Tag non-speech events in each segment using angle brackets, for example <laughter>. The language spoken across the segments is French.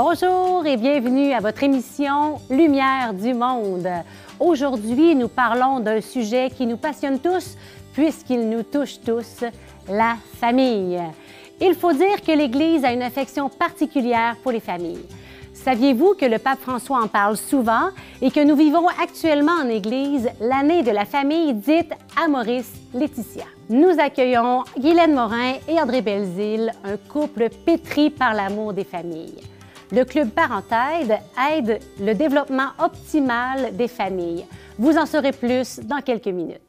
Bonjour et bienvenue à votre émission Lumière du monde. Aujourd'hui, nous parlons d'un sujet qui nous passionne tous puisqu'il nous touche tous, la famille. Il faut dire que l'Église a une affection particulière pour les familles. Saviez-vous que le pape François en parle souvent et que nous vivons actuellement en Église l'année de la famille dite Amoris Laetitia? Nous accueillons Guylaine Morin et André Belzile, un couple pétri par l'amour des familles. Le Club Parentaide aide le développement optimal des familles. Vous en saurez plus dans quelques minutes.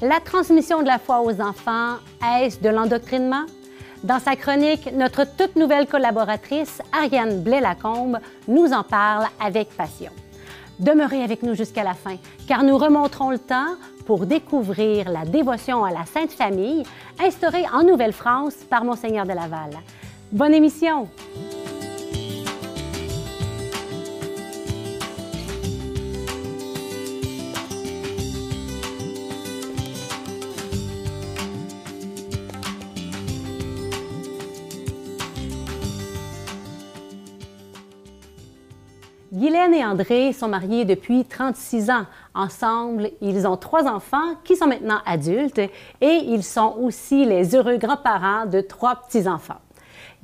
La transmission de la foi aux enfants, est-ce de l'endoctrinement? Dans sa chronique, notre toute nouvelle collaboratrice, Ariane Blais-Lacombe, nous en parle avec passion. Demeurez avec nous jusqu'à la fin, car nous remonterons le temps pour découvrir la dévotion à la Sainte Famille instaurée en Nouvelle-France par Monseigneur de Laval. Bonne émission! Guylaine et André sont mariés depuis 36 ans. Ensemble, ils ont trois enfants qui sont maintenant adultes et ils sont aussi les heureux grands-parents de trois petits-enfants.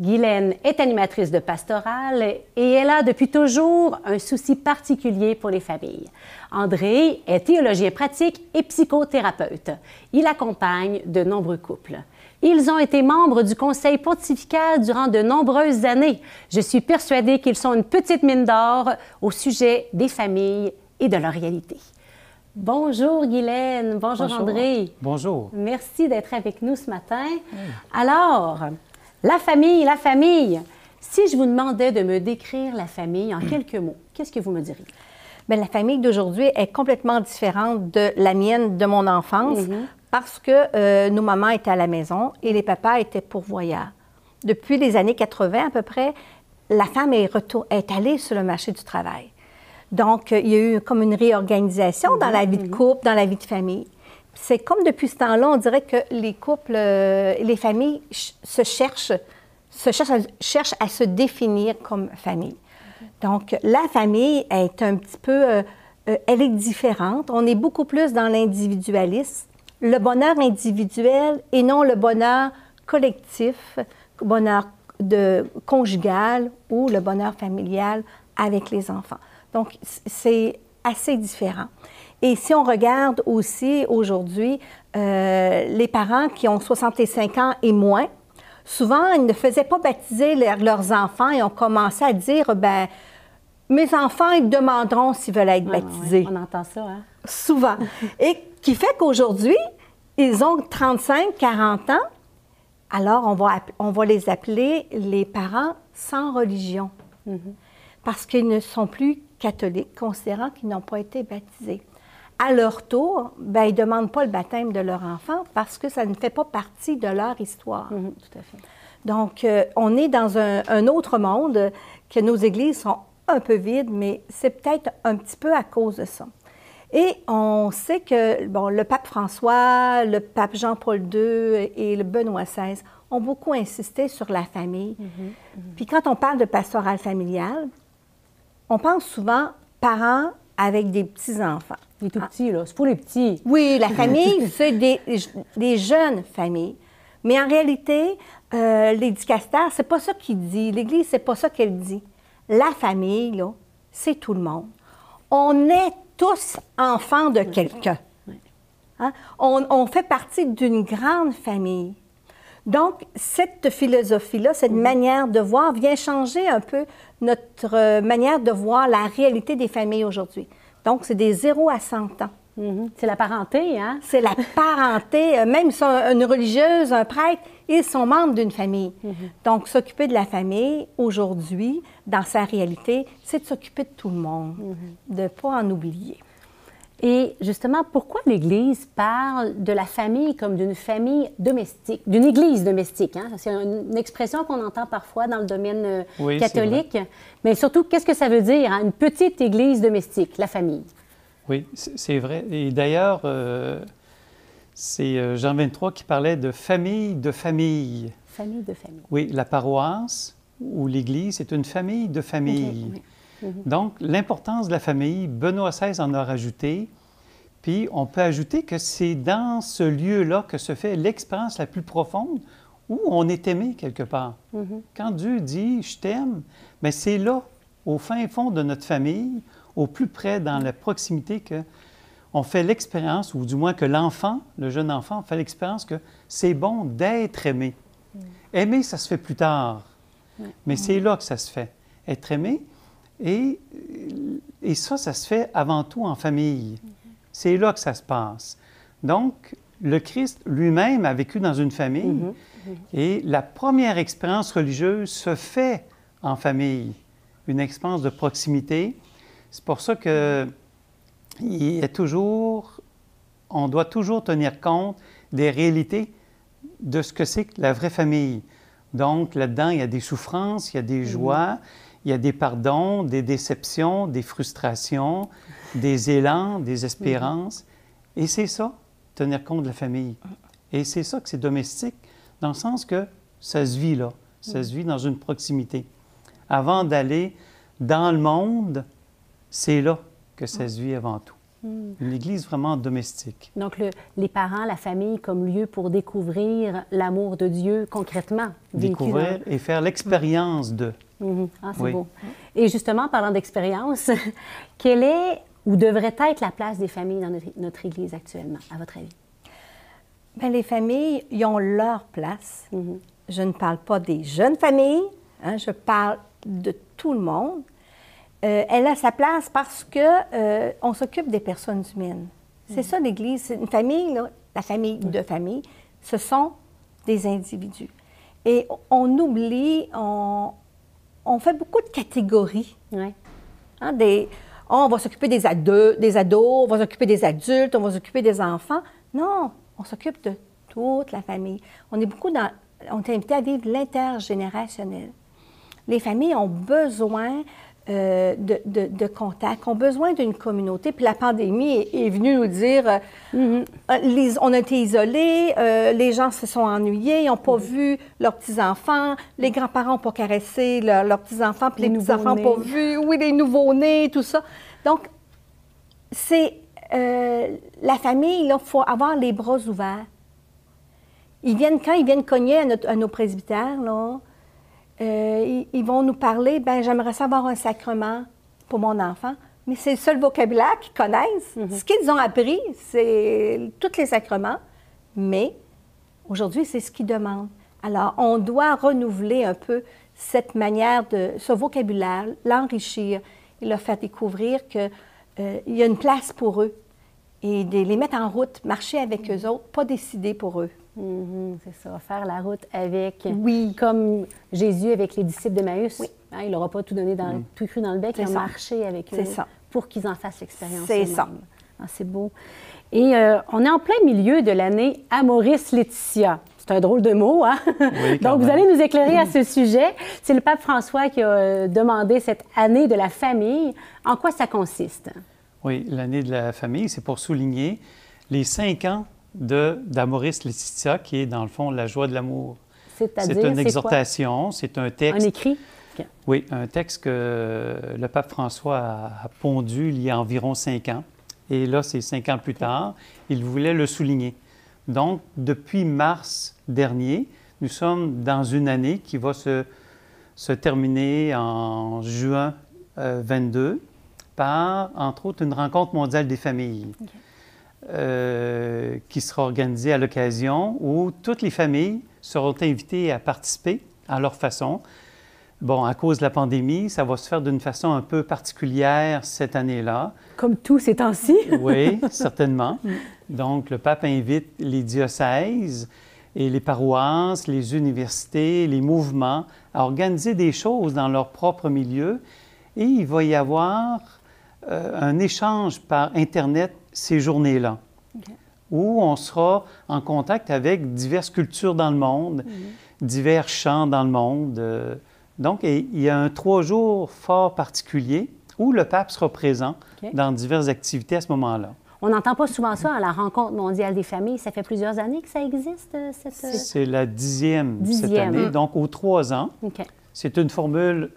Guylaine est animatrice de pastorale et elle a depuis toujours un souci particulier pour les familles. André est théologien pratique et psychothérapeute. Il accompagne de nombreux couples. Ils ont été membres du Conseil pontifical durant de nombreuses années. Je suis persuadée qu'ils sont une petite mine d'or au sujet des familles et de leur réalité. Bonjour Guylaine, bonjour, André. Bonjour. Merci d'être avec nous ce matin. Alors, la famille, la famille. Si je vous demandais de me décrire la famille en quelques mots, qu'est-ce que vous me diriez? Bien, la famille d'aujourd'hui est complètement différente de la mienne de mon enfance parce que euh, nos mamans étaient à la maison et les papas étaient pourvoyeurs. Depuis les années 80 à peu près, la femme est, est allée sur le marché du travail. Donc, il y a eu comme une réorganisation dans la vie de couple, dans la vie de famille. C'est comme depuis ce temps-là, on dirait que les couples, euh, les familles se cherchent, se cherchent à, cherchent à se définir comme famille. Donc, la famille est un petit peu, euh, elle est différente. On est beaucoup plus dans l'individualisme le bonheur individuel et non le bonheur collectif, le bonheur de, conjugal ou le bonheur familial avec les enfants. Donc, c'est assez différent. Et si on regarde aussi aujourd'hui, euh, les parents qui ont 65 ans et moins, souvent, ils ne faisaient pas baptiser leurs enfants et ont commencé à dire, ben mes enfants, ils demanderont s'ils veulent être baptisés. on entend ça, hein? Souvent. <laughs> et qui fait qu'aujourd'hui, ils ont 35, 40 ans, alors on va, on va les appeler les parents sans religion. Mm-hmm. Parce qu'ils ne sont plus catholiques, considérant qu'ils n'ont pas été baptisés. À leur tour, ben, ils ne demandent pas le baptême de leur enfant parce que ça ne fait pas partie de leur histoire. Tout à fait. Donc, euh, on est dans un, un, autre monde que nos églises sont un peu vides, mais c'est peut-être un petit peu à cause de ça. Et on sait que bon, le pape François, le pape Jean-Paul II et le Benoît XVI ont beaucoup insisté sur la famille. Mhm, mhm. Puis quand on parle de pastoral familial, on pense souvent parents avec des petits-enfants. Des tout petits, là. C'est pour les petits. Oui, la <laughs> famille, c'est des, des, jeunes familles. Mais en réalité, euh, l'éducateur, c'est pas ça qu'il dit. L'Église, c'est pas ça qu'elle dit. La famille, là, c'est tout le monde. On est tous enfants de quelqu'un. Hein? On, fait partie d'une grande famille. Donc, cette philosophie-là, cette mm-hmm. manière de voir vient changer un peu notre euh, manière de voir la réalité des familles aujourd'hui. Donc, c'est des 0 à 100 ans. Mm-hmm. C'est la parenté, hein? C'est la parenté. Euh, même si une religieuse, un prêtre, ils sont membres d'une famille. Mm-hmm. Donc, s'occuper de la famille, aujourd'hui, dans sa réalité, c'est de s'occuper de tout le monde, de ne pas en oublier. Et justement, pourquoi l'Église parle de la famille comme d'une famille domestique, d'une Église domestique? Hein? C'est une expression qu'on entend parfois dans le domaine euh, catholique. Mais surtout, qu'est-ce que ça veut dire, hein? une petite Église domestique, la famille? Oui, c'est vrai. Et d'ailleurs, euh, c'est euh, Jean 23 qui parlait de famille de famille. Famille de famille. Oui, la paroisse, ou l'Église, c'est une famille de familles. Ok, oui. Donc, l'importance de la famille, Benoît XVI en a rajouté. Puis, on peut ajouter que c'est dans ce lieu-là que se fait l'expérience la plus profonde où on est aimé quelque part. Mhm. Quand Dieu dit je t'aime, mais c'est là, au fin fond de notre famille, au plus près, dans la proximité, que on fait l'expérience, ou du moins que l'enfant, le jeune enfant, fait l'expérience que c'est bon d'être aimé. Aimer, ça se fait plus tard, mais c'est là que ça se fait. Être aimé, et, et ça, ça se fait avant tout en famille. C'est là que ça se passe. Donc, le Christ lui-même a vécu dans une famille, Mhm. et la première expérience religieuse se fait en famille, une expérience de proximité. C'est pour ça que il est toujours, on doit toujours tenir compte des réalités de ce que c'est que la vraie famille. Donc là-dedans, il y a des souffrances, il y a des joies, il y a des pardons, des déceptions, des frustrations, des élans, des espérances. Et c'est ça, tenir compte de la famille. Et c'est ça que c'est domestique, dans le sens que ça se vit là, ça se vit dans une proximité. Avant d'aller dans le monde, c'est là que ça se vit avant tout. Une église vraiment domestique. Donc, le- les parents, la famille comme lieu pour découvrir l'amour de Dieu concrètement. Découvrir et faire l'expérience de. Mhm. Ah, c'est Oui. beau. Et justement, parlant d'expérience, <laughs> quelle est ou devrait être la place des familles dans notre, notre Église actuellement, à votre avis? Bien, les familles, ils ont leur place. Mhm. Je ne parle pas des jeunes familles, hein, je parle de tout le monde. Euh, elle a sa place parce que euh, on s'occupe des personnes humaines. C'est ça l'Église. C'est une famille, là, la famille de famille, ce sont des individus. Et on oublie, on, on fait beaucoup de catégories. Hein, des, oh, on va s'occuper des ados, des ados, on va s'occuper des adultes, on va s'occuper des enfants. Non, on s'occupe de toute la famille. On est beaucoup dans, on est invité à vivre l'intergénérationnel. Les familles ont besoin euh, de, de, de contact, ont besoin d'une communauté. Puis la pandémie est, est venue nous dire, euh, euh, les- on a été isolés, euh, les gens se sont ennuyés, ils n'ont pas vu leurs petits-enfants, les grands-parents n'ont pas caressé leur- leurs petits-enfants, puis Les les petits-enfants n'ont pas vu, oui, les nouveaux-nés, tout ça. Donc, c'est euh, la famille, il faut avoir les bras ouverts. Ils viennent, quand ils viennent cogner à, notre- à nos presbytères, là, euh, ils, ils vont nous parler, ben j'aimerais savoir un sacrement pour mon enfant. Mais c'est le seul vocabulaire qu'ils connaissent. Ce qu'ils ont appris, c'est tous les sacrements. Mais aujourd'hui, c'est ce qu'ils demandent. Alors, on doit renouveler un peu cette manière de, ce vocabulaire, l'enrichir et leur faire découvrir qu'il y a une place pour eux et de les mettre en route, marcher avec eux autres, pas décider pour eux. Mhm, c'est ça, faire la route avec. Oui. Comme Jésus avec les disciples d'Emmaüs. Hein, il n'aura pas tout donné dans, tout cru dans le bec, il a ça. marché avec eux C'est ça. pour qu'ils en fassent l'expérience. C'est ça. Ah, c'est beau. Et euh, on est en plein milieu de l'année Amoris Laetitia. C'est un drôle de mot, hein? Oui, quand <laughs> Donc, vous allez nous éclairer à ce sujet. C'est le pape François qui a euh, demandé cette année de la famille. En quoi ça consiste? Oui, l'année de la famille, c'est pour souligner les cinq ans d'Amoris Laetitia, qui est dans le fond la joie de l'amour. C'est une exhortation, c'est un Un texte. écrit? OK. Oui, un texte que le pape François a, a pondu il y a environ cinq ans. Et là, c'est cinq ans plus tard, il voulait le souligner. Donc, depuis mars dernier, nous sommes dans une année qui va se, se terminer en juin euh, 22 par, entre autres, une rencontre mondiale des familles euh, qui sera organisée à l'occasion où toutes les familles seront invitées à participer à leur façon. Bon, à cause de la pandémie, ça va se faire d'une façon un peu particulière cette année-là. Comme tous ces temps-ci. <laughs> Oui, <laughs> certainement. Donc, le pape invite les diocèses et les paroisses, les universités, les mouvements à organiser des choses dans leur propre milieu. Et il va y avoir euh, un échange par Internet ces journées-là, où on sera en contact avec diverses cultures dans le monde, divers chants dans le monde. euh, donc, il y a un trois jours fort particulier où le pape sera présent dans diverses activités à ce moment-là. On n'entend pas souvent ça à la rencontre mondiale des familles. Ça fait plusieurs années que ça existe, euh, cette... euh, C'est la dixième, cette année, donc aux trois ans. C'est une formule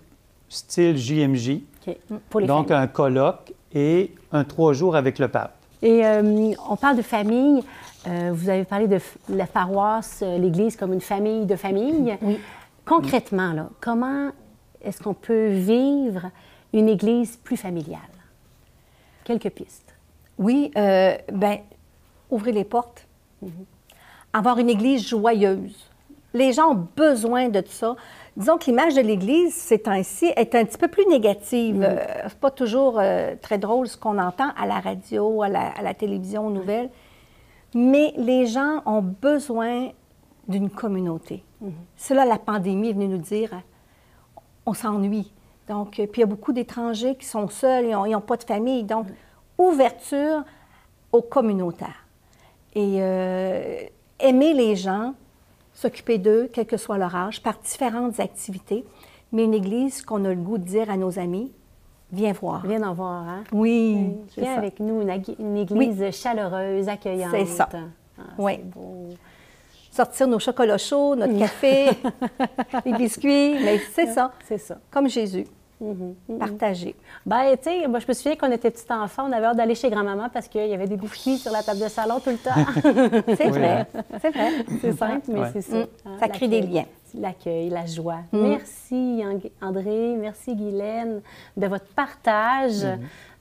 style JMJ. Pour les donc familles. un colloque et un trois jours avec le pape. Et euh, on parle de famille. Euh, vous avez parlé de la paroisse, euh, l'Église comme une famille de famille. Oui. Concrètement, là, comment est-ce qu'on peut vivre une Église plus familiale? Quelques pistes. Oui, euh, ben, ouvrir les portes. Avoir une église joyeuse. Les gens ont besoin de ça. Disons que l'image de l'église, ces temps-ci, est un petit peu plus négative. Euh, c'est pas toujours euh, très drôle ce qu'on entend à la radio, à la, à la télévision, aux nouvelles. Mais les gens ont besoin d'une communauté. C'est là la pandémie est venue nous dire on s'ennuie. Donc, euh, puis il y a beaucoup d'étrangers qui sont seuls et n'ont pas de famille. Donc, ouverture au communautaire. Et euh, aimer les gens, s'occuper d'eux, quel que soit leur âge, par différentes activités. Mais une église qu'on a le goût de dire à nos amis, viens voir. Viens en voir, hein? Oui, Viens ça. avec nous, une, Église chaleureuse, accueillante. C'est ça. Ah, Oui. beau. Sortir nos chocolats chauds, notre café, <laughs> les biscuits, mais c'est ça, C'est ça. comme Jésus, Mhm. partager. Ben, tu sais, moi, je me souviens qu'on était petit enfant, on avait hâte d'aller chez grand-maman parce qu'il y avait des biscuits sur la table de salon tout le temps. <laughs> C'est Oui, vrai, c'est vrai. c'est simple, mais Ouais. c'est ça. Mm. hein, Ça crée des liens. L'accueil, la joie. Mm. Merci, André. Merci, Guylaine, de votre partage, Mm-hmm.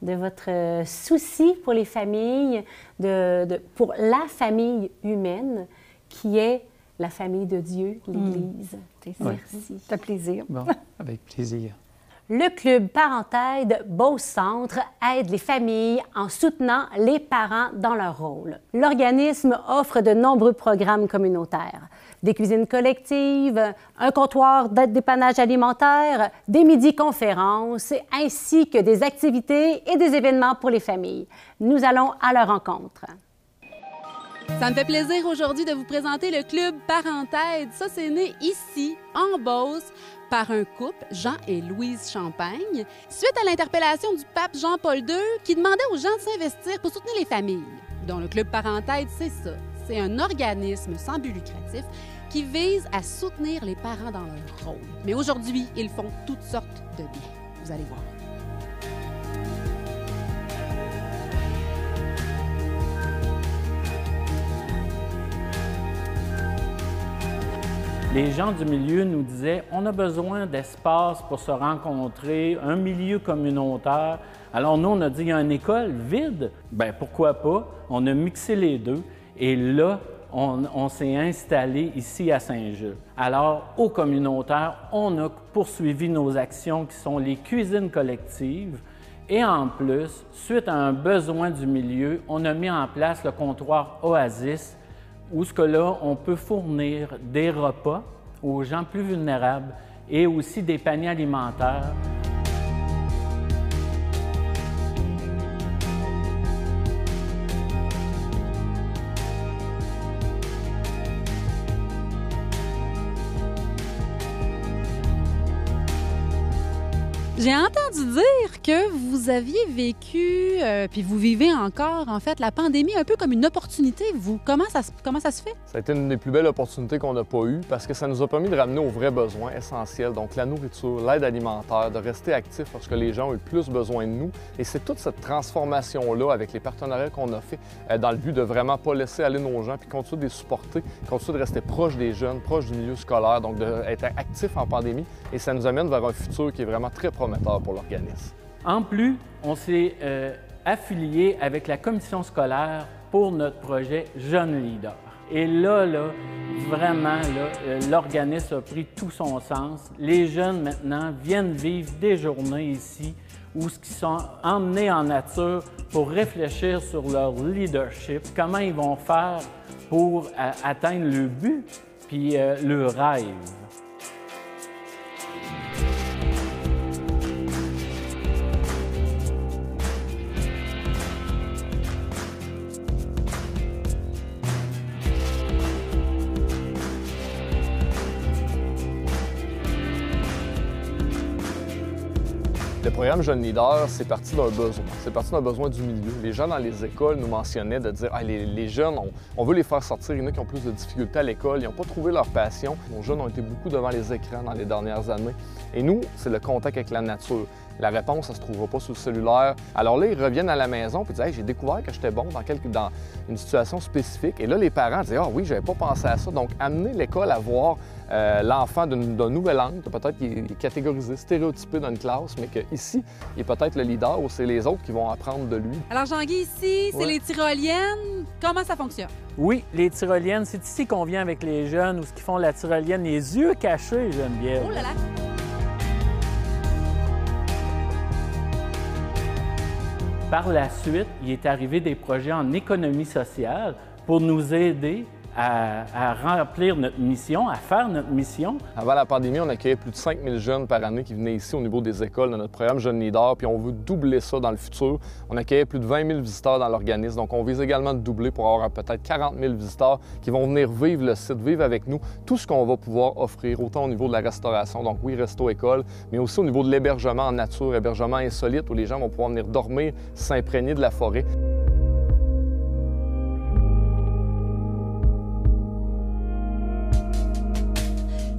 de votre euh, souci pour les familles, de, de- pour la famille humaine qui est la famille de Dieu, l'Église. Mm. C'est ça. Merci. C'est un plaisir. Bon, avec plaisir. Le Club Parentaide Beau Centre aide les familles en soutenant les parents dans leur rôle. L'organisme offre de nombreux programmes communautaires. Des cuisines collectives, un comptoir d'aide dépannage alimentaire, des midi-conférences, ainsi que des activités et des événements pour les familles. Nous allons à leur rencontre. Ça me fait plaisir aujourd'hui de vous présenter le club Parentède. Ça, c'est né ici, en Beauce, par un couple, Jean et Louise Champagne, suite à l'interpellation du pape Jean-Paul II qui demandait aux gens de s'investir pour soutenir les familles. Donc, le club Parentède, c'est ça. C'est un organisme sans but lucratif qui vise à soutenir les parents dans leur rôle. Mais aujourd'hui, ils font toutes sortes de bien. Vous allez voir. Les gens du milieu nous disaient on a besoin d'espace pour se rencontrer, un milieu communautaire. Alors nous, on a dit il y a une école vide. Ben pourquoi pas? On a mixé les deux et là, on, s'est installé ici à Saint-Jules. Alors, au communautaire, on a poursuivi nos actions qui sont les cuisines collectives. Et en plus, suite à un besoin du milieu, on a mis en place le comptoir Oasis où ce que là, on peut fournir des repas aux gens plus vulnérables et aussi des paniers alimentaires. J'ai entendu dire que vous aviez vécu, euh, puis vous vivez encore, en fait, la pandémie un peu comme une opportunité, vous. Comment ça, comment ça se fait? Ça a été une des plus belles opportunités qu'on n'a pas eues parce que ça nous a permis de ramener aux vrais besoins essentiels, donc la nourriture, l'aide alimentaire, de rester actifs lorsque les gens ont eu le plus besoin de nous. Et c'est toute cette transformation-là avec les partenariats qu'on a fait euh, dans le but de vraiment pas laisser aller nos gens puis continuer de les supporter, continuer de rester proche des jeunes, proche du milieu scolaire, donc d'être actifs en pandémie. Et ça nous amène vers un futur qui est vraiment très prometteur pour l'organisme. En plus, on s'est euh, affilié avec la commission scolaire pour notre projet Jeunes Leaders. Et là, vraiment, euh, l'organisme a pris tout son sens. Les jeunes, maintenant, viennent vivre des journées ici où ils sont emmenés en nature pour réfléchir sur leur leadership, comment ils vont faire pour euh, atteindre le but puis le rêve. Programme Jeune Leader, c'est parti d'un besoin. C'est parti d'un besoin du milieu. Les gens dans les écoles nous mentionnaient de dire ah, les, jeunes, on, veut les faire sortir. Il y en a qui ont plus de difficultés à l'école, ils n'ont pas trouvé leur passion. Nos jeunes ont été beaucoup devant les écrans dans les dernières années. Et nous, c'est le contact avec la nature. La réponse, ça se trouvera pas sur le cellulaire. Alors là, ils reviennent à la maison et disent j'ai découvert que j'étais bon dans, dans une situation spécifique. Et là, les parents disent ah oui, j'avais pas pensé à ça. Donc, amener l'école à voir euh, l'enfant d'un nouvel angle, peut-être qu'il est catégorisé, stéréotypé dans une classe, mais qu'ici, il est peut-être le leader ou c'est les autres qui vont apprendre de lui. Alors, Jean-Guy, ici, c'est les tyroliennes. Comment ça fonctionne? Oui, les tyroliennes, c'est ici qu'on vient avec les jeunes ou ce qui font la tyrolienne, les yeux cachés, Geneviève. Oh là là! Par la suite, il est arrivé des projets en économie sociale pour nous aider à, remplir notre mission, à faire notre mission. Avant la pandémie, on accueillait plus de 5000 jeunes par année qui venaient ici au niveau des écoles de notre programme Jeunes Leaders, puis on veut doubler ça dans le futur. On accueillait plus de 20 000 visiteurs dans l'organisme, donc on vise également de doubler pour avoir peut-être 40 000 visiteurs qui vont venir vivre le site, vivre avec nous tout ce qu'on va pouvoir offrir, autant au niveau de la restauration, donc oui, resto-école, mais aussi au niveau de l'hébergement en nature, hébergement insolite où les gens vont pouvoir venir dormir, s'imprégner de la forêt.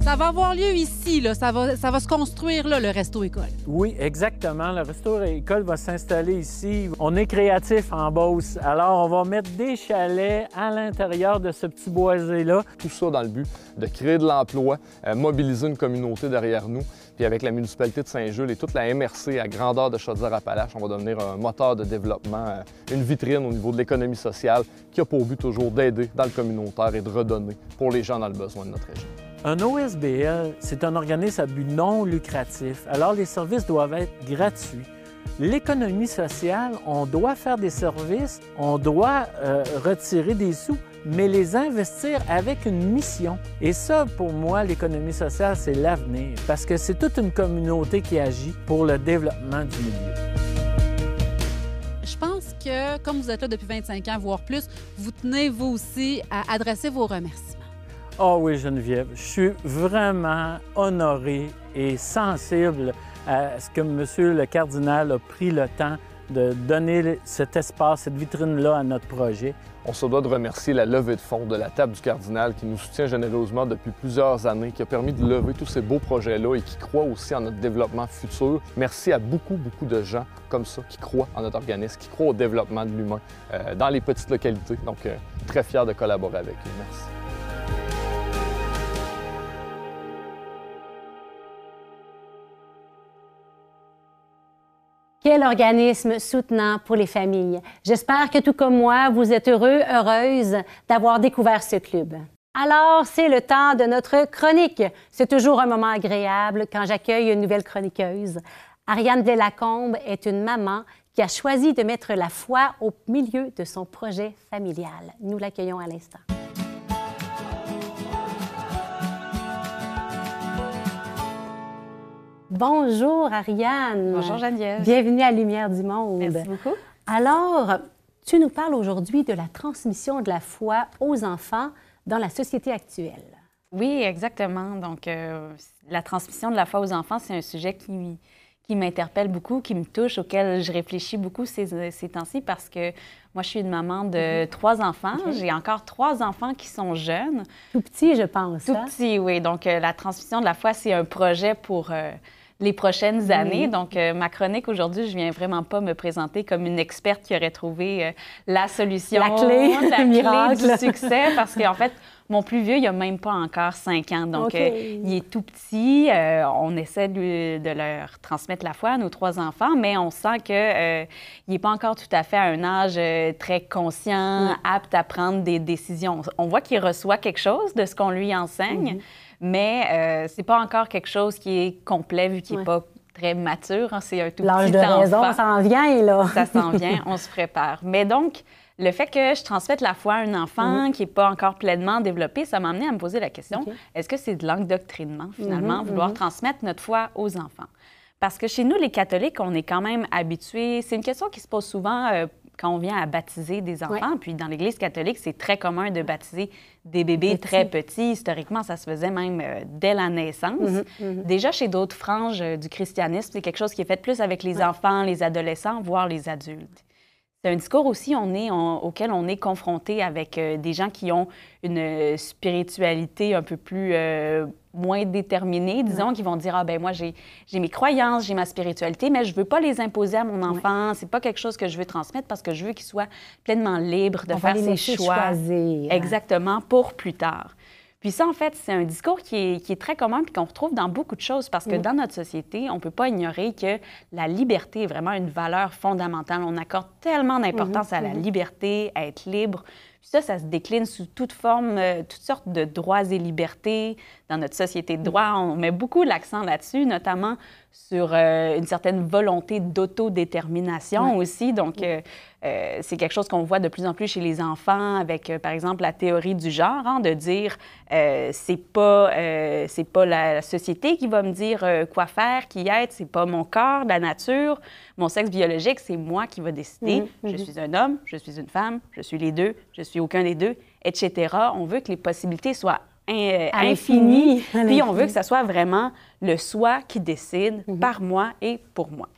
Ça va avoir lieu ici, là. Ça, va, ça va se construire là, le resto-école. Oui, exactement. Le resto-école va s'installer ici. On est créatif en Beauce. Alors, on va mettre des chalets à l'intérieur de ce petit boisé-là. Tout ça dans le but de créer de l'emploi, euh, mobiliser une communauté derrière nous. Puis avec la municipalité de Saint-Jules et toute la MRC à grandeur de Chaudière-Appalaches, on va devenir un moteur de développement, euh, une vitrine au niveau de l'économie sociale qui a pour but toujours d'aider dans le communautaire et de redonner pour les gens dans le besoin de notre région. Un OSBL, c'est un organisme à but non lucratif, alors les services doivent être gratuits. L'économie sociale, on doit faire des services, on doit euh, retirer des sous, mais les investir avec une mission. Et ça, pour moi, l'économie sociale, c'est l'avenir, parce que c'est toute une communauté qui agit pour le développement du milieu. Je pense que, comme vous êtes là depuis 25 ans, voire plus, vous tenez vous aussi à adresser vos remerciements. Oh oui, Geneviève, je suis vraiment honoré et sensible à ce que Monsieur le cardinal a pris le temps de donner cet espace, cette vitrine-là à notre projet. On se doit de remercier la levée de fonds de la table du cardinal qui nous soutient généreusement depuis plusieurs années, qui a permis de lever tous ces beaux projets-là et qui croit aussi en notre développement futur. Merci à beaucoup, beaucoup de gens comme ça qui croient en notre organisme, qui croient au développement de l'humain euh, dans les petites localités. Donc, euh, très fier de collaborer avec eux. Merci. Quel organisme soutenant pour les familles. J'espère que tout comme moi, vous êtes heureux, heureuse d'avoir découvert ce club. Alors, c'est le temps de notre chronique. C'est toujours un moment agréable quand j'accueille une nouvelle chroniqueuse. Ariane Delacombe est une maman qui a choisi de mettre la foi au milieu de son projet familial. Nous l'accueillons à l'instant. Bonjour Ariane. Bonjour Geneviève. Bienvenue à Lumière du Monde. Merci beaucoup. Alors, tu nous parles aujourd'hui de la transmission de la foi aux enfants dans la société actuelle. Oui, exactement. Donc, euh, la transmission de la foi aux enfants, c'est un sujet qui, qui m'interpelle beaucoup, qui me touche, auquel je réfléchis beaucoup ces, ces temps-ci parce que moi, je suis une maman de mhm. trois enfants. J'ai encore trois enfants qui sont jeunes. Tout petits, je pense. Tout hein? petits, oui. Donc, euh, la transmission de la foi, c'est un projet pour... Euh, les prochaines années. Donc, euh, ma chronique aujourd'hui, je viens vraiment pas me présenter comme une experte qui aurait trouvé euh, la solution, la clé, <laughs> la clé du succès, parce qu'en fait, mon plus vieux, il a même pas encore cinq ans. Donc, euh, il est tout petit. on essaie de, leur transmettre la foi à nos trois enfants, mais on sent qu'il n'est pas encore tout à fait à un âge très conscient, apte à prendre des décisions. On voit qu'il reçoit quelque chose de ce qu'on lui enseigne. Mm-hmm mais euh, c'est pas encore quelque chose qui est complet vu qu'il n'est pas très mature. Hein. c'est un tout L'âge de raison, ça s'en vient, là. ça s'en vient, on se prépare. Mais donc, le fait que je transmette la foi à un enfant mm-hmm. qui n'est pas encore pleinement développé, ça m'a amené à me poser la question est-ce que c'est de l'endoctrinement, finalement, mm-hmm, vouloir mm-hmm. transmettre notre foi aux enfants? Parce que chez nous, les catholiques, on est quand même habitués. C'est une question qui se pose souvent. Euh, quand on vient à baptiser des enfants, puis dans l'Église catholique, c'est très commun de baptiser des bébés très petits. Historiquement, ça se faisait même euh, dès la naissance. Mhm, mhm. Déjà, chez d'autres franges euh, du christianisme, c'est quelque chose qui est fait plus avec les enfants, les adolescents, voire les adultes. C'est un discours aussi on est, auquel on est confronté avec euh, des gens qui ont une spiritualité un peu plus moins déterminés, disons, qui vont dire Ah, ben moi, j'ai mes croyances, j'ai ma spiritualité, mais je veux pas les imposer à mon enfant. C'est pas quelque chose que je veux transmettre parce que je veux qu'il soit pleinement libre de faire ses choix. Exactement, pour plus tard. Puis ça, en fait, c'est un discours qui est, qui est, très commun et qu'on retrouve dans beaucoup de choses parce que dans notre société, on ne peut pas ignorer que la liberté est vraiment une valeur fondamentale. On accorde tellement d'importance à la mm-hmm. liberté, à être libre. Puis ça, ça se décline sous toute forme, euh, toutes sortes de droits et libertés. Dans notre société de droit, on met beaucoup l'accent là-dessus, notamment sur euh, une certaine volonté d'autodétermination aussi. Donc, euh, euh, c'est quelque chose qu'on voit de plus en plus chez les enfants avec, par exemple, la théorie du genre, hein, de dire c'est pas c'est pas la société qui va me dire quoi faire, qui être, c'est pas mon corps, la nature, mon sexe biologique, c'est moi qui va décider. Mm-hmm. Je suis un homme, je suis une femme, je suis les deux, je suis aucun des deux, etc. On veut que les possibilités soient infini. <laughs> Puis on veut que ce soit vraiment le soi qui décide mhm. par moi et pour moi.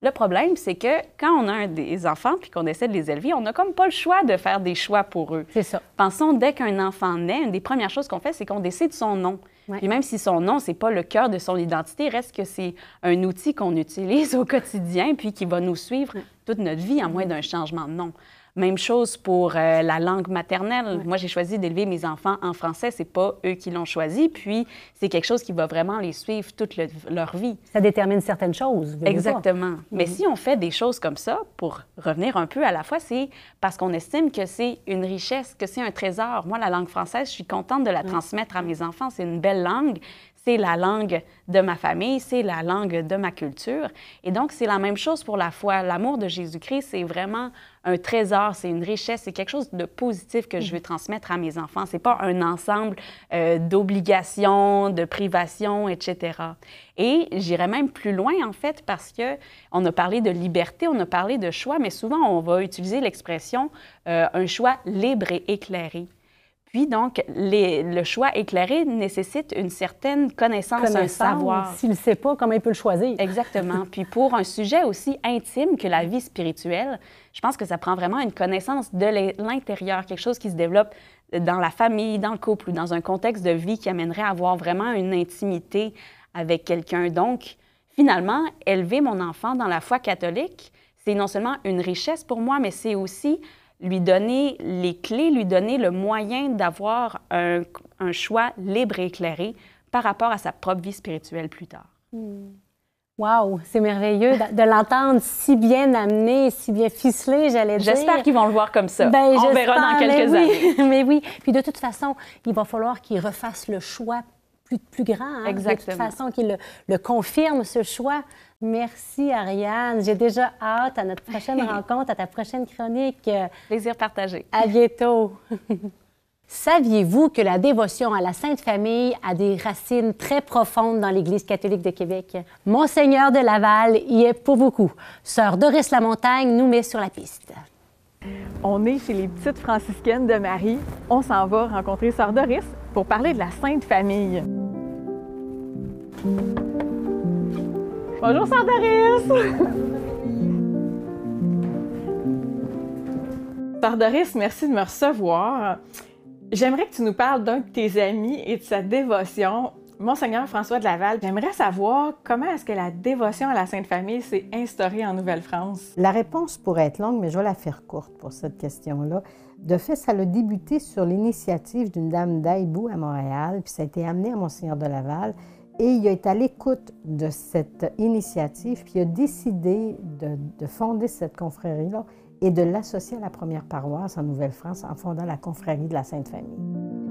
Le problème, c'est que quand on a des enfants puis qu'on essaie de les élever, on n'a comme pas le choix de faire des choix pour eux. C'est ça. Pensons, dès qu'un enfant naît, une des premières choses qu'on fait, c'est qu'on décide son nom. Puis même si son nom, c'est pas le cœur de son identité, reste que c'est un outil qu'on utilise au quotidien puis qui va nous suivre toute notre vie, à moins d'un changement de nom. Même chose pour euh, la langue maternelle. Moi, j'ai choisi d'élever mes enfants en français. C'est pas eux qui l'ont choisi. Puis, c'est quelque chose qui va vraiment les suivre toute leur vie. Ça détermine certaines choses. Exactement. Mais mhm. si on fait des choses comme ça, pour revenir un peu à la fois, c'est parce qu'on estime que c'est une richesse, que c'est un trésor. Moi, la langue française, je suis contente de la transmettre à mes enfants. C'est une belle langue c'est la langue de ma famille, c'est la langue de ma culture. Et donc, c'est la même chose pour la foi. L'amour de Jésus-Christ, c'est vraiment un trésor, c'est une richesse, c'est quelque chose de positif que je veux transmettre à mes enfants. C'est pas un ensemble euh, d'obligations, de privations, etc. Et j'irais même plus loin, en fait, parce que on a parlé de liberté, on a parlé de choix, mais souvent, on va utiliser l'expression euh, un choix libre et éclairé. Puis donc, le choix éclairé nécessite une certaine connaissance, un savoir. S'il ne sait pas, comment il peut le choisir? Exactement. Puis pour un sujet aussi intime que la vie spirituelle, je pense que ça prend vraiment une connaissance de l'intérieur, quelque chose qui se développe dans la famille, dans le couple ou dans un contexte de vie qui amènerait à avoir vraiment une intimité avec quelqu'un. Donc, finalement, élever mon enfant dans la foi catholique, c'est non seulement une richesse pour moi, mais c'est aussi lui donner les clés, lui donner le moyen d'avoir un, choix libre et éclairé par rapport à sa propre vie spirituelle plus tard. Hmm. Wow, c'est merveilleux de, l'entendre si bien amené, si bien ficelé, j'allais dire. J'espère qu'ils vont le voir comme ça. Ben, On verra dans quelques années. <laughs> mais oui, puis de toute façon, il va falloir qu'ils refassent le choix plus, plus grand. Hein? Exactement. De toute façon, qu'il le, le confirme, ce choix. Merci, Ariane. J'ai déjà hâte à notre prochaine <laughs> rencontre, à ta prochaine chronique. Plaisir partagé. À bientôt. <laughs> Saviez-vous que la dévotion à la Sainte Famille a des racines très profondes dans l'Église catholique de Québec? Monseigneur de Laval y est pour beaucoup. Sœur Doris Lamontagne nous met sur la piste. On est chez les petites franciscaines de Marie. On s'en va rencontrer Sœur Doris pour parler de la Sainte Famille. Bonjour, Sœur Doris! Sœur <laughs> Doris, merci de me recevoir. J'aimerais que tu nous parles d'un de tes amis et de sa dévotion. Monseigneur François de Laval, j'aimerais savoir comment est-ce que la dévotion à la Sainte Famille s'est instaurée en Nouvelle-France? La réponse pourrait être longue, mais je vais la faire courte pour cette question-là. De fait, ça a débuté sur l'initiative d'une dame d'Aïbou à Montréal, puis ça a été amené à Monseigneur de Laval. Et il a été à l'écoute de cette initiative, puis il a décidé de, fonder cette confrérie-là et de l'associer à la première paroisse en Nouvelle-France en fondant la confrérie de la Sainte Famille.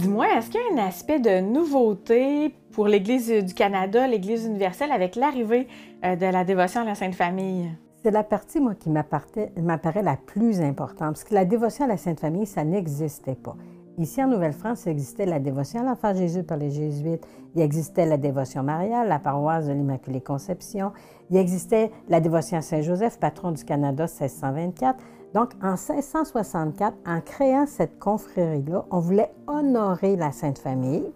Dis-moi, est-ce qu'il y a un aspect de nouveauté pour l'Église du Canada, l'Église universelle, avec l'arrivée euh, de la dévotion à la Sainte Famille? C'est la partie, moi, qui m'apparaît la plus importante, parce que la dévotion à la Sainte Famille, ça n'existait pas. Ici, en Nouvelle-France, il existait la dévotion à l'enfant Jésus par les Jésuites. Il existait la dévotion mariale, la paroisse de l'Immaculée Conception. Il existait la dévotion à Saint-Joseph, patron du Canada 1624. Donc, en 1664, en créant cette confrérie-là, on voulait honorer la Sainte Famille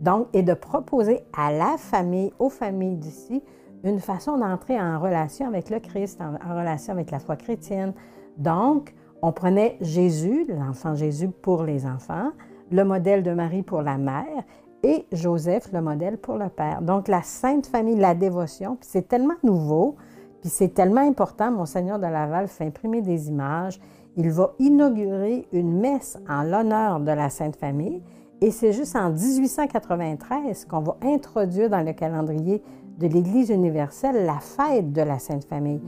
donc, et de proposer à la famille, aux familles d'ici, une façon d'entrer en relation avec le Christ, en, en, relation avec la foi chrétienne. Donc, on prenait Jésus, l'enfant Jésus pour les enfants, le modèle de Marie pour la mère et Joseph, le modèle pour le père. Donc, la Sainte Famille, la dévotion, c'est tellement nouveau, puis c'est tellement important. Monseigneur de Laval fait imprimer des images. Il va inaugurer une messe en l'honneur de la Sainte Famille. Et c'est juste en 1893 qu'on va introduire dans le calendrier de l'Église universelle la fête de la Sainte Famille.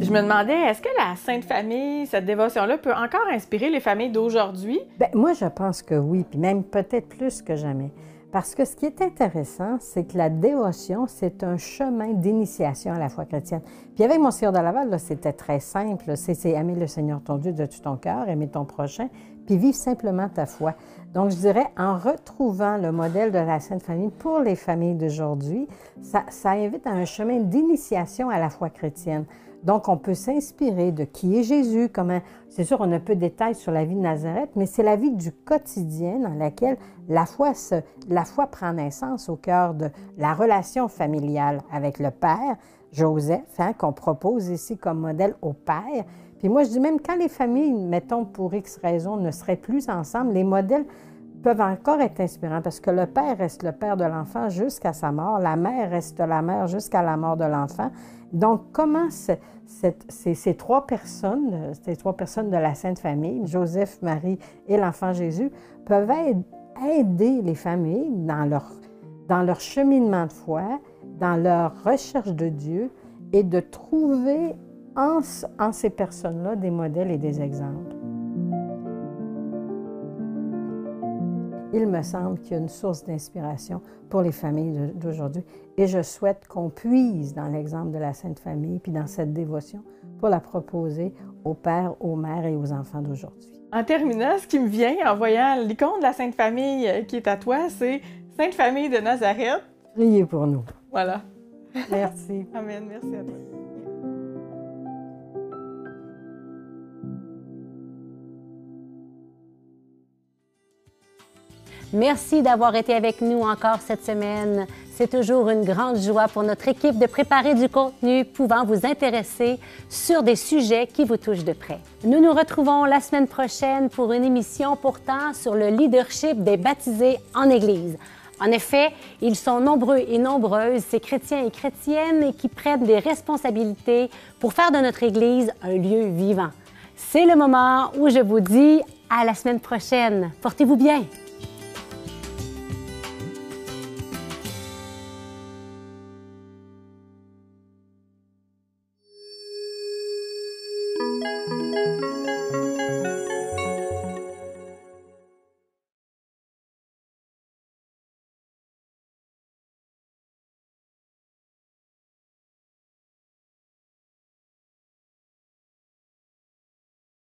Je me demandais, est-ce que la Sainte Famille, cette dévotion-là, peut encore inspirer les familles d'aujourd'hui? Bien, moi, je pense que oui, puis même peut-être plus que jamais. Parce que ce qui est intéressant, c'est que la dévotion, c'est un chemin d'initiation à la foi chrétienne. Puis avec mon Seigneur de Laval, c'était très simple. C'est aimer le Seigneur ton Dieu de tout ton cœur, aimer ton prochain, puis vivre simplement ta foi. Donc, je dirais, en retrouvant le modèle de la Sainte Famille pour les familles d'aujourd'hui, ça, ça invite à un chemin d'initiation à la foi chrétienne. Donc, on peut s'inspirer de qui est Jésus, comment. C'est sûr, on a peu de détails sur la vie de Nazareth, mais c'est la vie du quotidien dans laquelle la foi, se, la foi prend naissance au cœur de la relation familiale avec le Père, Joseph, hein, qu'on propose ici comme modèle au Père. Puis moi, je dis même quand les familles, mettons pour X raisons, ne seraient plus ensemble, les modèles peuvent encore être inspirants parce que le père reste le père de l'enfant jusqu'à sa mort, la mère reste la mère jusqu'à la mort de l'enfant. Donc, comment ces, trois personnes, ces trois personnes de la Sainte Famille, Joseph, Marie et l'enfant Jésus, peuvent aider les familles dans leur, dans leur cheminement de foi, dans leur recherche de Dieu et de trouver en, en ces personnes-là des modèles et des exemples? Il me semble qu'il y a une source d'inspiration pour les familles d'aujourd'hui. Et je souhaite qu'on puise dans l'exemple de la Sainte Famille, puis dans cette dévotion, pour la proposer aux pères, aux mères et aux enfants d'aujourd'hui. En terminant, ce qui me vient en voyant l'icône de la Sainte Famille euh, qui est à toi, c'est Sainte Famille de Nazareth. Priez pour nous. Voilà. Merci. Amen. Merci à toi. Merci d'avoir été avec nous encore cette semaine. C'est toujours une grande joie pour notre équipe de préparer du contenu pouvant vous intéresser sur des sujets qui vous touchent de près. Nous nous retrouvons la semaine prochaine pour une émission portant sur le leadership des baptisés en Église. En effet, ils sont nombreux et nombreuses, ces chrétiens et chrétiennes qui prennent des responsabilités pour faire de notre Église un lieu vivant. C'est le moment où je vous dis à la semaine prochaine. Portez-vous bien.